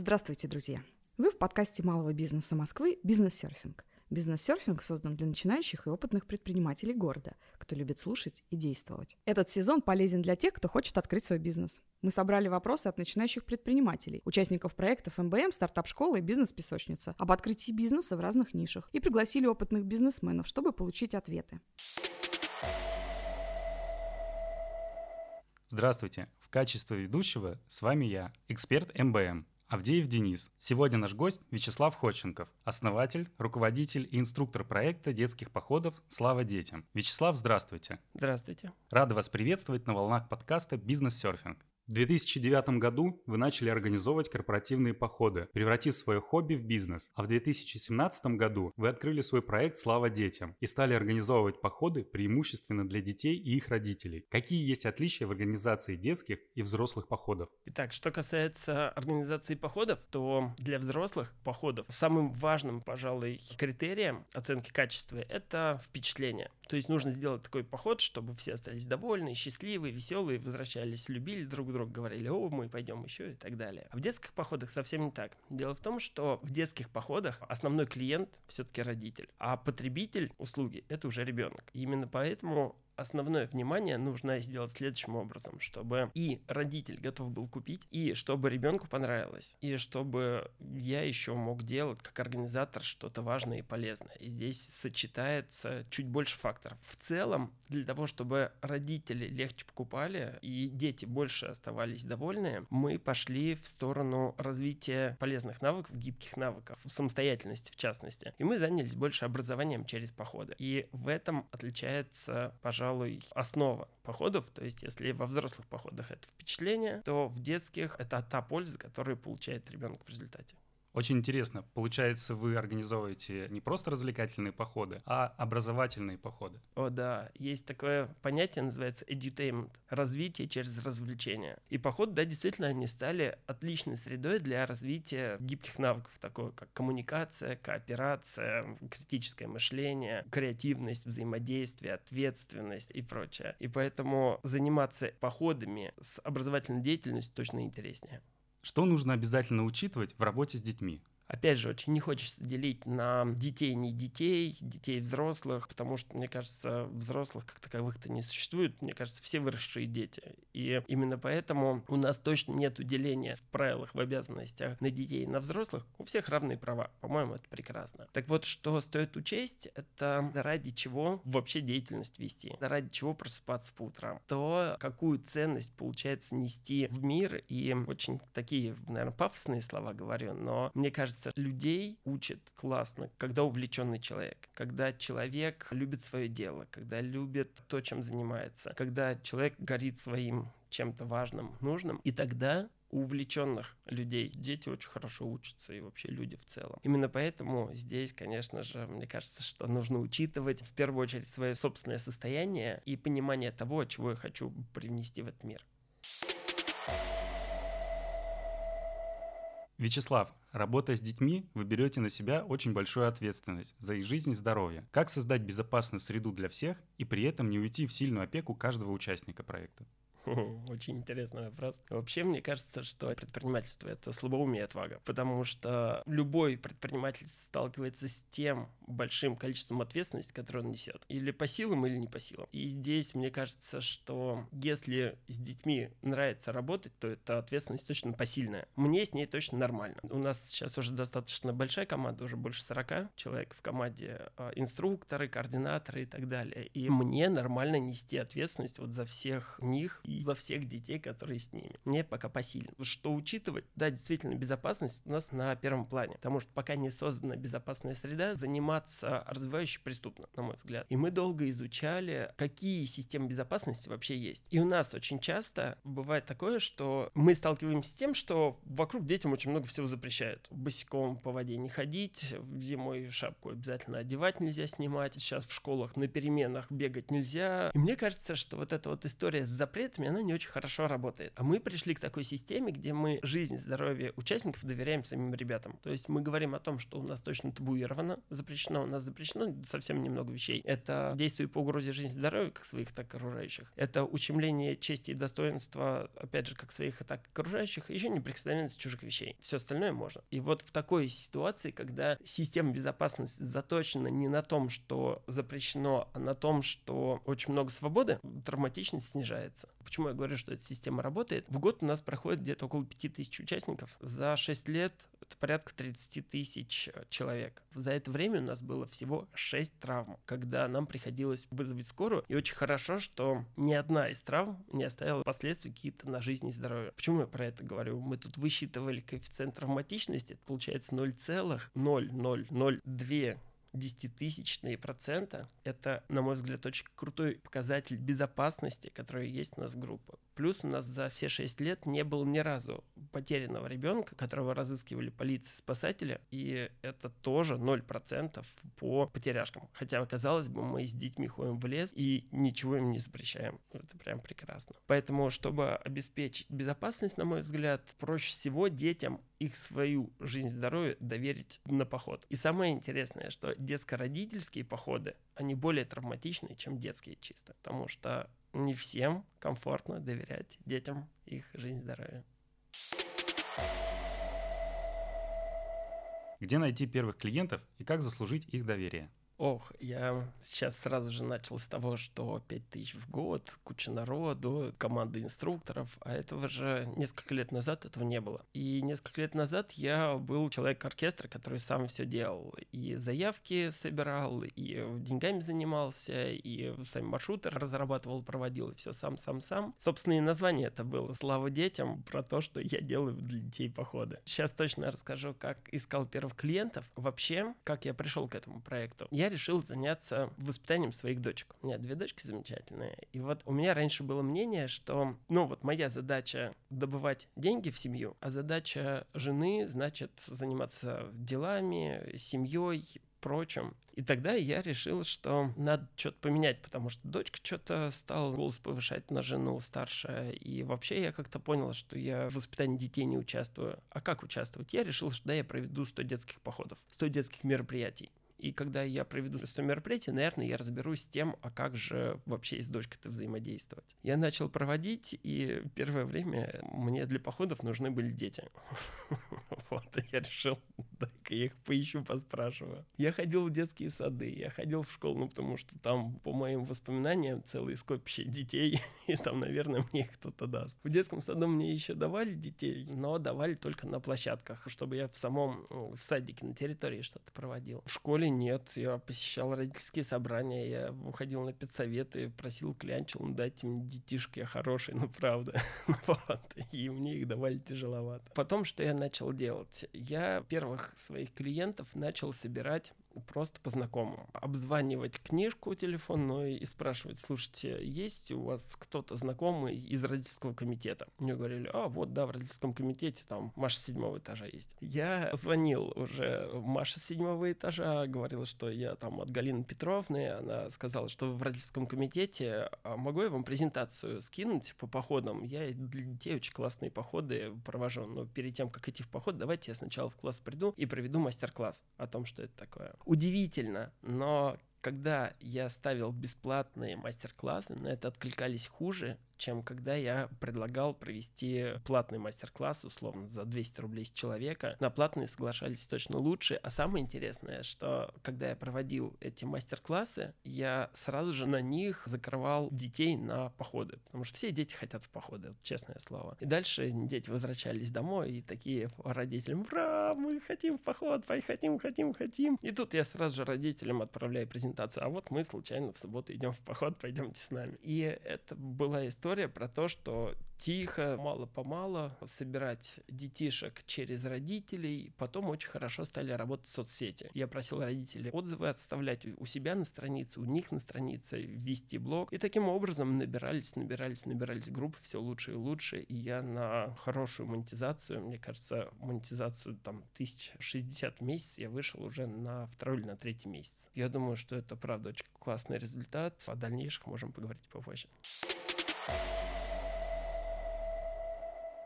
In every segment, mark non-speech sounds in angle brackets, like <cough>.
Здравствуйте, друзья! Вы в подкасте малого бизнеса Москвы «Бизнес-серфинг». Бизнес-серфинг создан для начинающих и опытных предпринимателей города, кто любит слушать и действовать. Этот сезон полезен для тех, кто хочет открыть свой бизнес. Мы собрали вопросы от начинающих предпринимателей, участников проектов МБМ, стартап-школы и бизнес-песочница об открытии бизнеса в разных нишах и пригласили опытных бизнесменов, чтобы получить ответы. Здравствуйте! В качестве ведущего с вами я, эксперт МБМ, Авдеев Денис. Сегодня наш гость Вячеслав Ходченков, основатель, руководитель и инструктор проекта детских походов «Слава детям». Вячеслав, здравствуйте. Здравствуйте. Рада вас приветствовать на волнах подкаста «Бизнес-серфинг». В 2009 году вы начали организовывать корпоративные походы, превратив свое хобби в бизнес, а в 2017 году вы открыли свой проект «Слава детям» и стали организовывать походы преимущественно для детей и их родителей. Какие есть отличия в организации детских и взрослых походов? Итак, что касается организации походов, то для взрослых походов самым важным, пожалуй, критерием оценки качества – это впечатление. То есть нужно сделать такой поход, чтобы все остались довольны, счастливые, веселые, возвращались, любили друг друга друг говорили, о, мы пойдем еще и так далее. А в детских походах совсем не так. Дело в том, что в детских походах основной клиент все-таки родитель, а потребитель услуги это уже ребенок. И именно поэтому основное внимание нужно сделать следующим образом, чтобы и родитель готов был купить, и чтобы ребенку понравилось, и чтобы я еще мог делать как организатор что-то важное и полезное. И здесь сочетается чуть больше факторов. В целом, для того, чтобы родители легче покупали и дети больше оставались довольны, мы пошли в сторону развития полезных навыков, гибких навыков, самостоятельности в частности. И мы занялись больше образованием через походы. И в этом отличается, пожалуй, пожалуй, основа походов. То есть, если во взрослых походах это впечатление, то в детских это та польза, которую получает ребенок в результате. Очень интересно. Получается, вы организовываете не просто развлекательные походы, а образовательные походы. О, да. Есть такое понятие, называется edutainment. Развитие через развлечение. И походы, да, действительно, они стали отличной средой для развития гибких навыков, такое как коммуникация, кооперация, критическое мышление, креативность, взаимодействие, ответственность и прочее. И поэтому заниматься походами с образовательной деятельностью точно интереснее. Что нужно обязательно учитывать в работе с детьми? Опять же, очень не хочется делить на детей, не детей, детей взрослых, потому что, мне кажется, взрослых как таковых-то не существует. Мне кажется, все выросшие дети. И именно поэтому у нас точно нет деления в правилах, в обязанностях на детей и на взрослых. У всех равные права. По-моему, это прекрасно. Так вот, что стоит учесть, это ради чего вообще деятельность вести, ради чего просыпаться по утрам, то какую ценность получается нести в мир. И очень такие, наверное, пафосные слова говорю, но мне кажется, кажется, людей учит классно, когда увлеченный человек, когда человек любит свое дело, когда любит то, чем занимается, когда человек горит своим чем-то важным, нужным, и тогда увлеченных людей дети очень хорошо учатся и вообще люди в целом. Именно поэтому здесь, конечно же, мне кажется, что нужно учитывать в первую очередь свое собственное состояние и понимание того, чего я хочу привнести в этот мир. Вячеслав, работая с детьми, вы берете на себя очень большую ответственность за их жизнь и здоровье. Как создать безопасную среду для всех и при этом не уйти в сильную опеку каждого участника проекта? <laughs> Очень интересный вопрос. Вообще, мне кажется, что предпринимательство — это слабоумие и отвага, потому что любой предприниматель сталкивается с тем большим количеством ответственности, которую он несет. Или по силам, или не по силам. И здесь, мне кажется, что если с детьми нравится работать, то эта ответственность точно посильная. Мне с ней точно нормально. У нас сейчас уже достаточно большая команда, уже больше 40 человек в команде, а, инструкторы, координаторы и так далее. И мне нормально нести ответственность вот за всех них и за всех детей, которые с ними. Мне пока посильно. Что учитывать? Да, действительно, безопасность у нас на первом плане, потому что пока не создана безопасная среда, заниматься развивающей преступно, на мой взгляд. И мы долго изучали, какие системы безопасности вообще есть. И у нас очень часто бывает такое, что мы сталкиваемся с тем, что вокруг детям очень много всего запрещают. Босиком по воде не ходить, зимой шапку обязательно одевать нельзя снимать, сейчас в школах на переменах бегать нельзя. И мне кажется, что вот эта вот история с запретами студентами, она не очень хорошо работает. А мы пришли к такой системе, где мы жизнь, здоровье участников доверяем самим ребятам. То есть мы говорим о том, что у нас точно табуировано, запрещено, у нас запрещено совсем немного вещей. Это действие по угрозе жизни и здоровья, как своих, так и окружающих. Это ущемление чести и достоинства, опять же, как своих, так и окружающих. Еще неприкосновенность чужих вещей. Все остальное можно. И вот в такой ситуации, когда система безопасности заточена не на том, что запрещено, а на том, что очень много свободы, травматичность снижается. Почему я говорю, что эта система работает? В год у нас проходит где-то около 5000 участников. За 6 лет это порядка 30 тысяч человек. За это время у нас было всего 6 травм, когда нам приходилось вызвать скорую. И очень хорошо, что ни одна из травм не оставила последствий какие-то на жизнь и здоровье. Почему я про это говорю? Мы тут высчитывали коэффициент травматичности, это получается 0,0002 десятитысячные процента — это, на мой взгляд, очень крутой показатель безопасности, который есть у нас в группе. Плюс у нас за все шесть лет не было ни разу потерянного ребенка, которого разыскивали полиция, спасатели, и это тоже 0% по потеряшкам. Хотя, казалось бы, мы с детьми ходим в лес и ничего им не запрещаем. Это прям прекрасно. Поэтому, чтобы обеспечить безопасность, на мой взгляд, проще всего детям их свою жизнь здоровье доверить на поход. И самое интересное, что детско-родительские походы, они более травматичные, чем детские чисто, потому что не всем комфортно доверять детям их жизнь здоровье. Где найти первых клиентов и как заслужить их доверие? Ох, я сейчас сразу же начал с того, что 5 тысяч в год, куча народу, команда инструкторов, а этого же несколько лет назад этого не было. И несколько лет назад я был человек оркестра, который сам все делал. И заявки собирал, и деньгами занимался, и сами маршруты разрабатывал, проводил, и все сам-сам-сам. Собственно, и название это было «Слава детям» про то, что я делаю для детей походы. Сейчас точно расскажу, как искал первых клиентов. Вообще, как я пришел к этому проекту. Я решил заняться воспитанием своих дочек. У меня две дочки замечательные. И вот у меня раньше было мнение, что, ну вот моя задача добывать деньги в семью, а задача жены, значит, заниматься делами, семьей, прочим. И тогда я решил, что надо что-то поменять, потому что дочка что-то стала голос повышать на жену старшая. И вообще я как-то понял, что я в воспитании детей не участвую. А как участвовать? Я решил, что да, я проведу 100 детских походов, 100 детских мероприятий. И когда я проведу это мероприятие, наверное, я разберусь с тем, а как же вообще с дочкой-то взаимодействовать. Я начал проводить, и первое время мне для походов нужны были дети. <laughs> Вот, я решил, дай-ка я их поищу, поспрашиваю. Я ходил в детские сады, я ходил в школу, ну, потому что там, по моим воспоминаниям, целые скопище детей, <laughs> и там, наверное, мне их кто-то даст. В детском саду мне еще давали детей, но давали только на площадках, чтобы я в самом ну, в садике на территории что-то проводил. В школе нет, я посещал родительские собрания, я выходил на педсоветы, просил, клянчил, ну дайте мне детишки, я хороший, ну правда. <laughs> вот. И мне их давали тяжеловато. Потом, что я начал делать? Я первых своих клиентов начал собирать просто по знакомым. Обзванивать книжку телефонную и спрашивать, слушайте, есть у вас кто-то знакомый из родительского комитета? Мне говорили, а вот, да, в родительском комитете там Маша седьмого этажа есть. Я звонил уже Маша седьмого этажа, говорил, что я там от Галины Петровны, она сказала, что в родительском комитете, а могу я вам презентацию скинуть по походам? Я для детей очень классные походы провожу, но перед тем, как идти в поход, давайте я сначала в класс приду и проведу мастер-класс о том, что это такое удивительно, но когда я ставил бесплатные мастер-классы, на это откликались хуже, чем когда я предлагал провести платный мастер-класс, условно, за 200 рублей с человека. На платные соглашались точно лучше. А самое интересное, что когда я проводил эти мастер-классы, я сразу же на них закрывал детей на походы, потому что все дети хотят в походы, честное слово. И дальше дети возвращались домой и такие родителям, ура, мы хотим в поход, хотим, хотим, хотим. И тут я сразу же родителям отправляю презентацию, а вот мы случайно в субботу идем в поход, пойдемте с нами. И это была история, история про то, что тихо, мало-помалу собирать детишек через родителей. Потом очень хорошо стали работать соцсети. Я просил родителей отзывы отставлять у себя на странице, у них на странице, вести блог. И таким образом набирались, набирались, набирались группы все лучше и лучше. И я на хорошую монетизацию, мне кажется, монетизацию там 1060 в месяц я вышел уже на второй или на третий месяц. Я думаю, что это правда очень классный результат. О дальнейших можем поговорить попозже.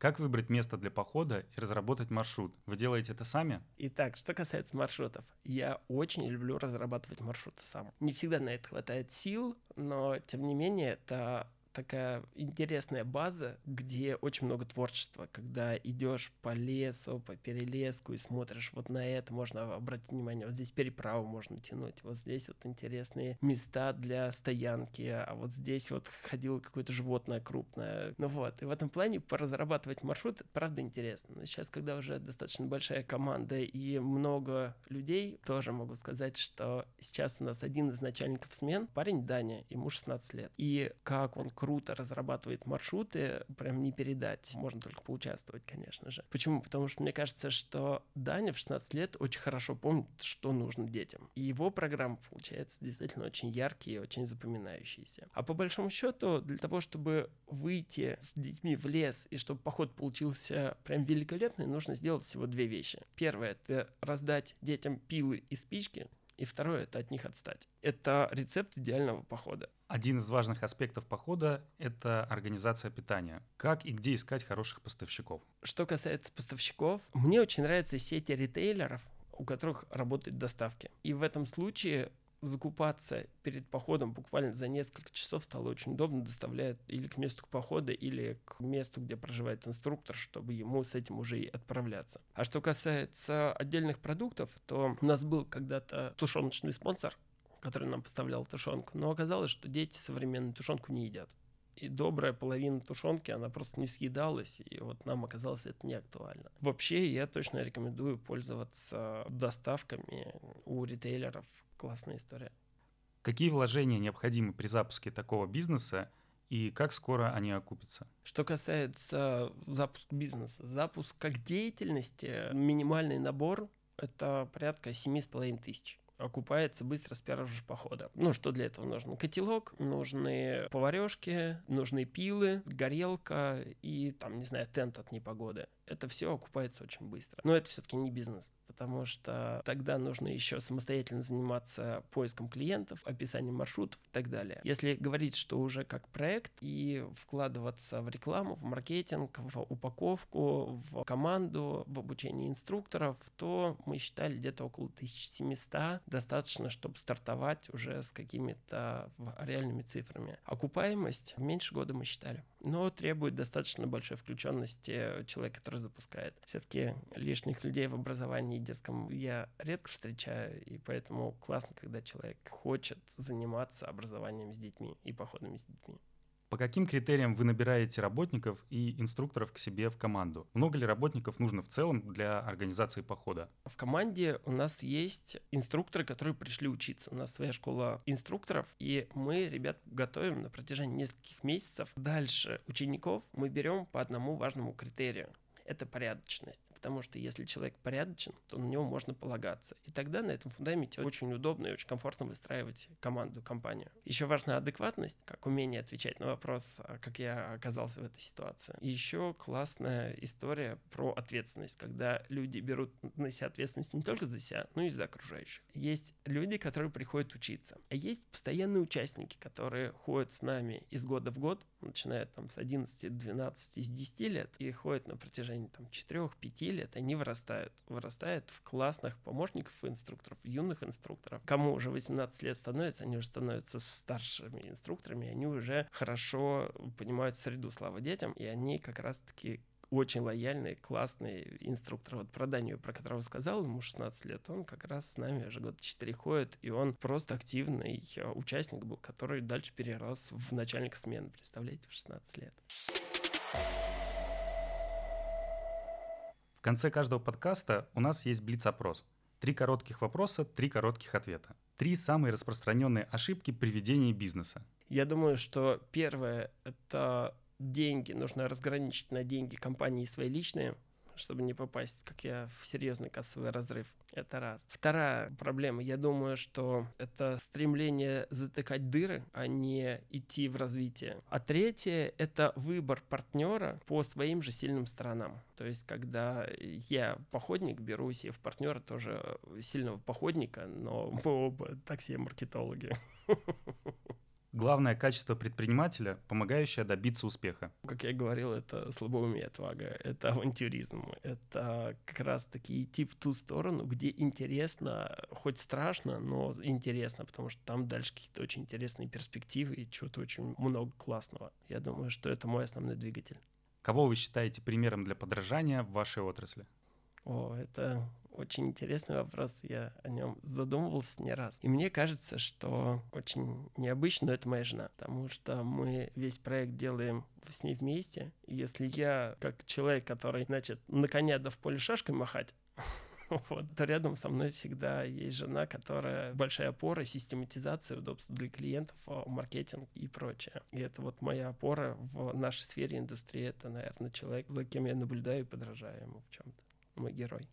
Как выбрать место для похода и разработать маршрут? Вы делаете это сами? Итак, что касается маршрутов. Я очень люблю разрабатывать маршруты сам. Не всегда на это хватает сил, но тем не менее это такая интересная база, где очень много творчества, когда идешь по лесу, по перелеску и смотришь, вот на это можно обратить внимание, вот здесь переправу можно тянуть, вот здесь вот интересные места для стоянки, а вот здесь вот ходило какое-то животное крупное. Ну вот, и в этом плане поразрабатывать маршрут, правда, интересно. Но сейчас, когда уже достаточно большая команда и много людей, тоже могу сказать, что сейчас у нас один из начальников смен, парень Даня, ему 16 лет. И как он круто разрабатывает маршруты, прям не передать. Можно только поучаствовать, конечно же. Почему? Потому что мне кажется, что Даня в 16 лет очень хорошо помнит, что нужно детям. И его программа получается действительно очень яркие очень запоминающиеся. А по большому счету, для того, чтобы выйти с детьми в лес и чтобы поход получился прям великолепный, нужно сделать всего две вещи. Первое — это раздать детям пилы и спички, и второе — это от них отстать. Это рецепт идеального похода. Один из важных аспектов похода – это организация питания. Как и где искать хороших поставщиков? Что касается поставщиков, мне очень нравятся сети ритейлеров, у которых работают доставки. И в этом случае закупаться перед походом буквально за несколько часов стало очень удобно, доставляет или к месту похода, или к месту, где проживает инструктор, чтобы ему с этим уже и отправляться. А что касается отдельных продуктов, то у нас был когда-то тушеночный спонсор, который нам поставлял тушенку, но оказалось, что дети современную тушенку не едят. И добрая половина тушенки, она просто не съедалась, и вот нам оказалось это не актуально. Вообще, я точно рекомендую пользоваться доставками у ритейлеров. Классная история. Какие вложения необходимы при запуске такого бизнеса и как скоро они окупятся? Что касается запуска бизнеса, запуск как деятельности, минимальный набор – это порядка 7,5 тысяч окупается быстро с первого же похода. Ну, что для этого нужно? Котелок, нужны поварешки, нужны пилы, горелка и, там, не знаю, тент от непогоды. Это все окупается очень быстро. Но это все-таки не бизнес потому что тогда нужно еще самостоятельно заниматься поиском клиентов, описанием маршрутов и так далее. Если говорить, что уже как проект и вкладываться в рекламу, в маркетинг, в упаковку, в команду, в обучение инструкторов, то мы считали где-то около 1700 достаточно, чтобы стартовать уже с какими-то реальными цифрами. Окупаемость меньше года мы считали но требует достаточно большой включенности человека, который запускает. Все-таки лишних людей в образовании детском я редко встречаю, и поэтому классно, когда человек хочет заниматься образованием с детьми и походами с детьми. По каким критериям вы набираете работников и инструкторов к себе в команду? Много ли работников нужно в целом для организации похода? В команде у нас есть инструкторы, которые пришли учиться. У нас своя школа инструкторов, и мы ребят готовим на протяжении нескольких месяцев. Дальше учеников мы берем по одному важному критерию. Это порядочность потому что если человек порядочен, то на него можно полагаться. И тогда на этом фундаменте очень удобно и очень комфортно выстраивать команду, компанию. Еще важна адекватность, как умение отвечать на вопрос, а как я оказался в этой ситуации. И еще классная история про ответственность, когда люди берут на себя ответственность не только за себя, но и за окружающих. Есть люди, которые приходят учиться, а есть постоянные участники, которые ходят с нами из года в год, начиная там с 11, 12, с 10 лет, и ходят на протяжении там 4-5 лет они вырастают. Вырастают в классных помощников и инструкторов, юных инструкторов. Кому уже 18 лет становится, они уже становятся старшими инструкторами, они уже хорошо понимают среду слава детям, и они как раз-таки очень лояльный, классный инструктор. Вот про Данию, про которого сказал, ему 16 лет, он как раз с нами уже год 4 ходит, и он просто активный э, участник был, который дальше перерос в начальника смены, представляете, в 16 лет. В конце каждого подкаста у нас есть блиц-опрос. Три коротких вопроса, три коротких ответа. Три самые распространенные ошибки при ведении бизнеса. Я думаю, что первое — это деньги. Нужно разграничить на деньги компании свои личные чтобы не попасть, как я, в серьезный кассовый разрыв. Это раз. Вторая проблема, я думаю, что это стремление затыкать дыры, а не идти в развитие. А третье — это выбор партнера по своим же сильным сторонам. То есть, когда я походник, беру себе в партнера тоже сильного походника, но мы оба такси-маркетологи. <laughs> главное качество предпринимателя, помогающее добиться успеха? Как я говорил, это слабоумие отвага, это авантюризм, это как раз-таки идти в ту сторону, где интересно, хоть страшно, но интересно, потому что там дальше какие-то очень интересные перспективы и чего-то очень много классного. Я думаю, что это мой основной двигатель. Кого вы считаете примером для подражания в вашей отрасли? О, это очень интересный вопрос, я о нем задумывался не раз. И мне кажется, что очень необычно, но это моя жена, потому что мы весь проект делаем с ней вместе. Если я, как человек, который, значит, на коня да в поле шашкой махать, <laughs> вот, то рядом со мной всегда есть жена, которая большая опора, систематизация, удобства для клиентов, а, маркетинг и прочее. И это вот моя опора в нашей сфере индустрии. Это, наверное, человек, за кем я наблюдаю и подражаю ему в чем-то. Мой герой.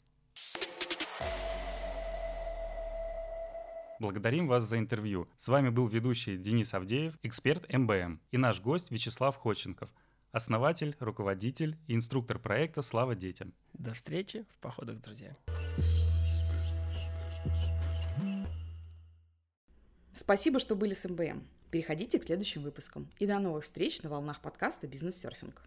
Благодарим вас за интервью. С вами был ведущий Денис Авдеев, эксперт МБМ, и наш гость Вячеслав Ходченков, основатель, руководитель и инструктор проекта «Слава детям». До встречи в походах, друзья. Спасибо, что были с МБМ. Переходите к следующим выпускам. И до новых встреч на волнах подкаста «Бизнес-серфинг».